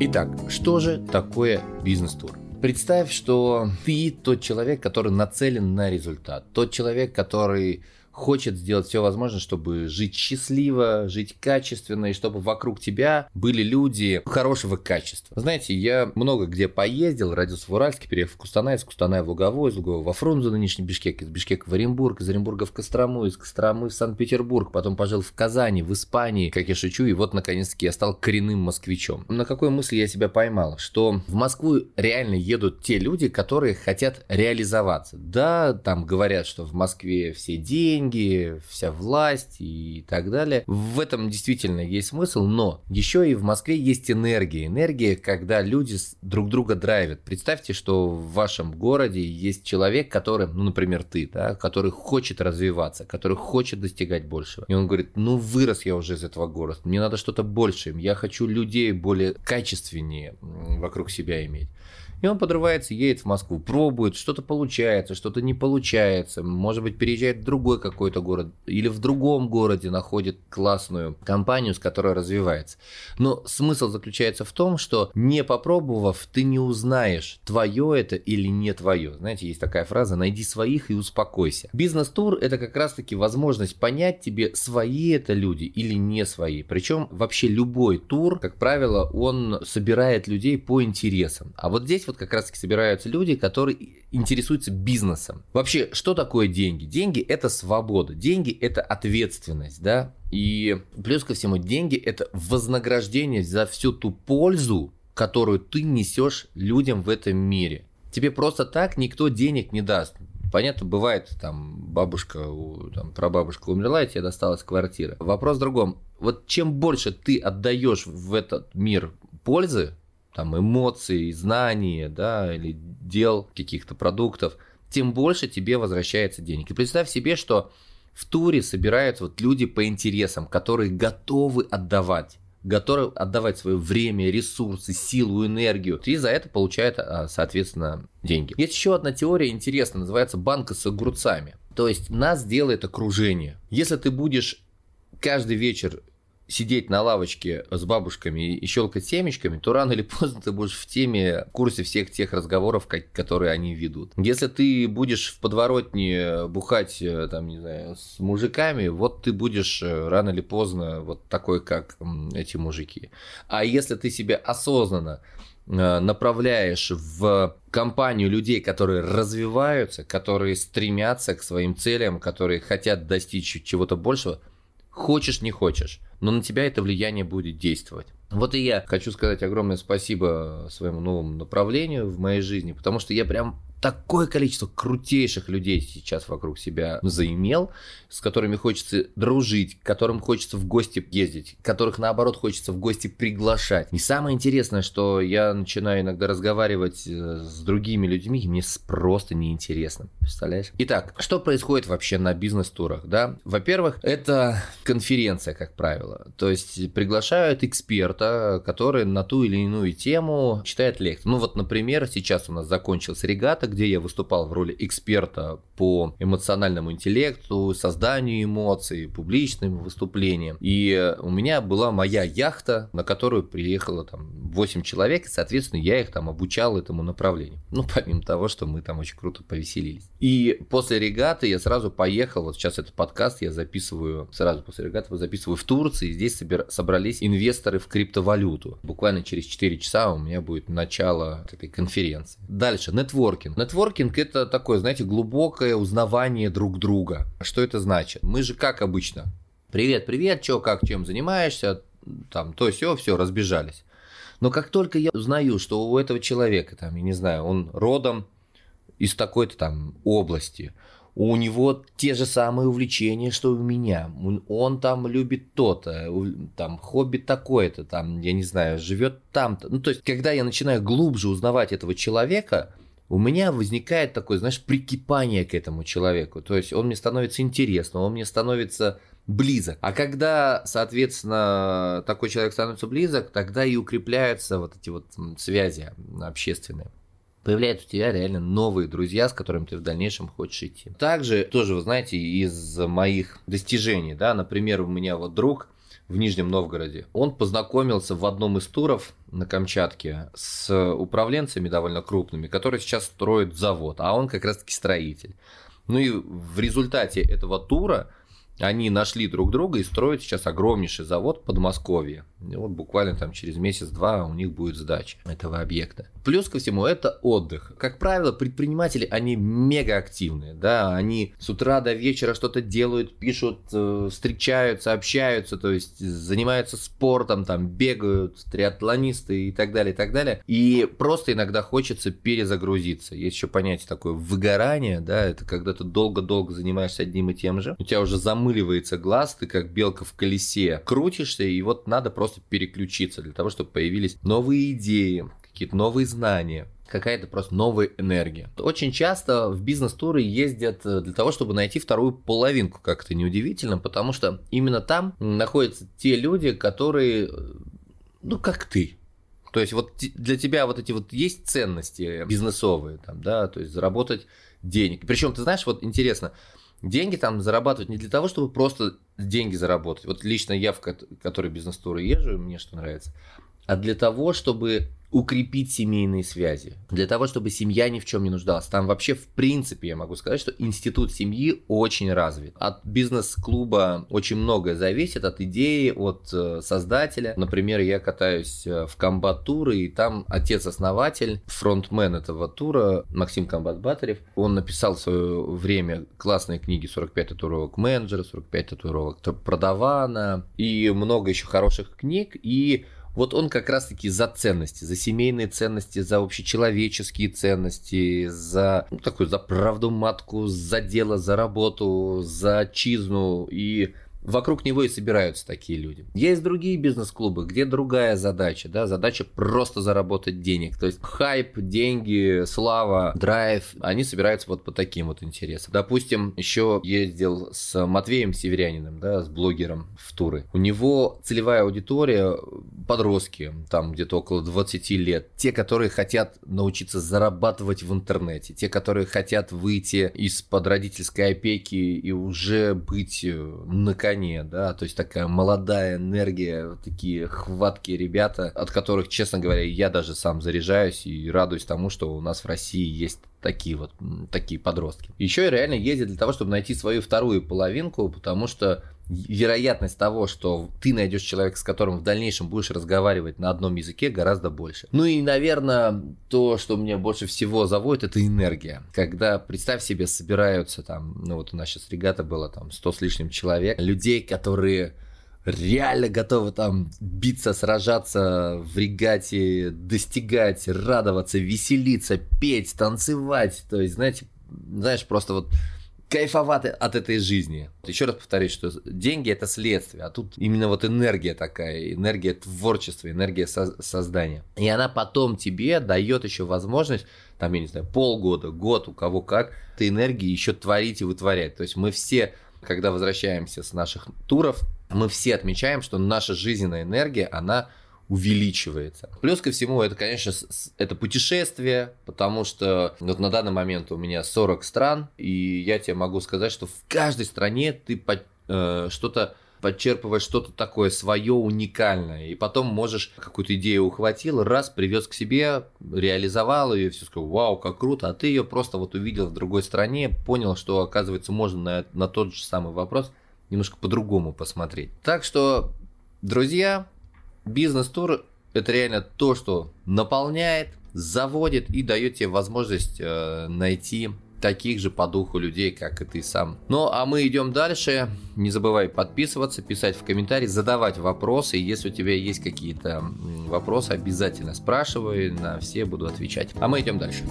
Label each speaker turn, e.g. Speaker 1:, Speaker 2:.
Speaker 1: Итак, что же такое бизнес-тур? Представь, что ты тот человек, который нацелен на результат. Тот человек, который хочет сделать все возможное, чтобы жить счастливо, жить качественно, и чтобы вокруг тебя были люди хорошего качества. Знаете, я много где поездил, родился в Уральске, переехал в Кустанай, из Кустаная в Луговой, из Луговой во Фрунзе, нынешний Бишкек, из Бишкека в Оренбург, из Оренбурга в Кострому, из Костромы в Санкт-Петербург, потом пожил в Казани, в Испании, как я шучу, и вот наконец-таки я стал коренным москвичом. На какой мысли я себя поймал? Что в Москву реально едут те люди, которые хотят реализоваться. Да, там говорят, что в Москве все деньги, деньги, вся власть и так далее. В этом действительно есть смысл, но еще и в Москве есть энергия. Энергия, когда люди друг друга драйвят. Представьте, что в вашем городе есть человек, который, ну, например, ты, да, который хочет развиваться, который хочет достигать большего. И он говорит, ну, вырос я уже из этого города, мне надо что-то большее, я хочу людей более качественнее вокруг себя иметь. И он подрывается, едет в Москву, пробует, что-то получается, что-то не получается. Может быть, переезжает в другой какой-то город или в другом городе находит классную компанию, с которой развивается. Но смысл заключается в том, что не попробовав, ты не узнаешь, твое это или не твое. Знаете, есть такая фраза «найди своих и успокойся». Бизнес-тур – это как раз-таки возможность понять тебе, свои это люди или не свои. Причем вообще любой тур, как правило, он собирает людей по интересам. А вот здесь вот как раз-таки собираются люди, которые интересуются бизнесом. Вообще, что такое деньги? Деньги – это свобода, деньги – это ответственность, да, и плюс ко всему, деньги – это вознаграждение за всю ту пользу, которую ты несешь людям в этом мире. Тебе просто так никто денег не даст. Понятно, бывает, там, бабушка, там, прабабушка умерла, и тебе досталась квартира. Вопрос в другом. Вот чем больше ты отдаешь в этот мир пользы, там, эмоций, знаний, да, или дел, каких-то продуктов, тем больше тебе возвращается денег. И представь себе, что в туре собираются вот люди по интересам, которые готовы отдавать готовы отдавать свое время, ресурсы, силу, энергию, и за это получают, а, соответственно, деньги. Есть еще одна теория интересная, называется банка с огурцами. То есть нас делает окружение. Если ты будешь каждый вечер сидеть на лавочке с бабушками и щелкать семечками, то рано или поздно ты будешь в теме, в курсе всех тех разговоров, которые они ведут. Если ты будешь в подворотне бухать, э, там, не знаю, с мужиками, вот ты будешь э, рано или поздно вот такой, как эти мужики. А если ты себя осознанно э, направляешь в компанию людей, которые развиваются, которые стремятся к своим целям, которые хотят достичь чего-то большего, хочешь не хочешь, но на тебя это влияние будет действовать. Вот и я хочу сказать огромное спасибо своему новому направлению в моей жизни, потому что я прям такое количество крутейших людей сейчас вокруг себя заимел, с которыми хочется дружить, к которым хочется в гости ездить, которых наоборот хочется в гости приглашать. И самое интересное, что я начинаю иногда разговаривать э, с другими людьми, и мне просто неинтересно. Представляешь? Итак, что происходит вообще на бизнес-турах? Да? Во-первых, это конференция, как правило. То есть приглашают эксперта, который на ту или иную тему читает лекцию. Ну вот, например, сейчас у нас закончился регата, где я выступал в роли эксперта по эмоциональному интеллекту, созданию эмоций, публичным выступлениям. И у меня была моя яхта, на которую приехало там 8 человек, и, соответственно, я их там обучал этому направлению. Ну, помимо того, что мы там очень круто повеселились. И после регаты я сразу поехал, вот сейчас этот подкаст я записываю, сразу после регаты записываю в Турции, здесь собир... собрались инвесторы в криптовалюту. Буквально через 4 часа у меня будет начало этой конференции. Дальше, нетворкинг. Нетворкинг – это такое, знаете, глубокое узнавание друг друга. Что это значит? Мы же как обычно? Привет, привет, чё, как, чем занимаешься? Там, то все, все, разбежались. Но как только я узнаю, что у этого человека, там, я не знаю, он родом из такой-то там области, у него те же самые увлечения, что у меня. Он там любит то-то, там хобби такое-то, там, я не знаю, живет там-то. Ну, то есть, когда я начинаю глубже узнавать этого человека, у меня возникает такое, знаешь, прикипание к этому человеку. То есть он мне становится интересным, он мне становится близок. А когда, соответственно, такой человек становится близок, тогда и укрепляются вот эти вот связи общественные появляются у тебя реально новые друзья, с которыми ты в дальнейшем хочешь идти. Также тоже, вы знаете, из моих достижений, да, например, у меня вот друг, в Нижнем Новгороде. Он познакомился в одном из туров на Камчатке с управленцами довольно крупными, которые сейчас строят завод, а он как раз-таки строитель. Ну и в результате этого тура они нашли друг друга и строят сейчас огромнейший завод в Подмосковье. И вот буквально там через месяц-два у них будет сдача этого объекта. Плюс ко всему это отдых. Как правило, предприниматели, они мега активные, да, они с утра до вечера что-то делают, пишут, э, встречаются, общаются, то есть занимаются спортом, там бегают, триатлонисты и так далее, и так далее. И просто иногда хочется перезагрузиться. Есть еще понятие такое выгорание, да, это когда ты долго-долго занимаешься одним и тем же, у тебя уже замыливается глаз, ты как белка в колесе крутишься, и вот надо просто просто переключиться для того, чтобы появились новые идеи, какие-то новые знания, какая-то просто новая энергия. Очень часто в бизнес-туры ездят э, для того, чтобы найти вторую половинку, как это неудивительно, потому что именно там находятся те люди, которые, э, ну, как ты, то есть вот для тебя вот эти вот есть ценности бизнесовые, там, да, то есть заработать денег. Причем, ты знаешь, вот интересно, деньги там зарабатывать не для того, чтобы просто деньги заработать. Вот лично я, в который бизнес-туры езжу, мне что нравится, а для того, чтобы укрепить семейные связи, для того, чтобы семья ни в чем не нуждалась. Там вообще, в принципе, я могу сказать, что институт семьи очень развит. От бизнес-клуба очень многое зависит, от идеи, от э, создателя. Например, я катаюсь э, в комбат-туры, и там отец-основатель, фронтмен этого тура, Максим Комбат-Батарев, он написал в свое время классные книги «45 татуировок менеджера», «45 татуировок продавана» и много еще хороших книг, и вот он как раз-таки за ценности, за семейные ценности, за общечеловеческие ценности, за ну, такую, за правду матку, за дело, за работу, за отчизну. И Вокруг него и собираются такие люди. Есть другие бизнес-клубы, где другая задача, да, задача просто заработать денег. То есть хайп, деньги, слава, драйв, они собираются вот по таким вот интересам. Допустим, еще ездил с Матвеем Северяниным, да, с блогером в туры. У него целевая аудитория подростки, там где-то около 20 лет. Те, которые хотят научиться зарабатывать в интернете, те, которые хотят выйти из-под родительской опеки и уже быть наконец желание, да, то есть такая молодая энергия, такие хваткие ребята, от которых, честно говоря, я даже сам заряжаюсь и радуюсь тому, что у нас в России есть такие вот такие подростки. Еще и реально ездят для того, чтобы найти свою вторую половинку, потому что вероятность того, что ты найдешь человека, с которым в дальнейшем будешь разговаривать на одном языке, гораздо больше. Ну и, наверное, то, что мне больше всего заводит, это энергия. Когда, представь себе, собираются там, ну вот у нас сейчас регата было там 100 с лишним человек, людей, которые реально готовы там биться, сражаться в регате, достигать, радоваться, веселиться, петь, танцевать. То есть, знаете, знаешь, просто вот кайфовать от этой жизни. Еще раз повторюсь, что деньги это следствие, а тут именно вот энергия такая, энергия творчества, энергия со- создания. И она потом тебе дает еще возможность, там, я не знаю, полгода, год, у кого как, этой энергии еще творить и вытворять. То есть мы все, когда возвращаемся с наших туров, мы все отмечаем, что наша жизненная энергия, она увеличивается. Плюс ко всему, это, конечно, это путешествие, потому что вот на данный момент у меня 40 стран, и я тебе могу сказать, что в каждой стране ты под, э, что-то подчерпываешь что-то такое свое уникальное, и потом можешь какую-то идею ухватил, раз, привез к себе, реализовал ее, все сказал, вау, как круто, а ты ее просто вот увидел в другой стране, понял, что, оказывается, можно на, на тот же самый вопрос немножко по-другому посмотреть. Так что, друзья, Бизнес-тур – это реально то, что наполняет, заводит и дает тебе возможность э, найти таких же по духу людей, как и ты сам. Ну, а мы идем дальше. Не забывай подписываться, писать в комментарии, задавать вопросы. Если у тебя есть какие-то вопросы, обязательно спрашивай, на все буду отвечать. А мы идем дальше.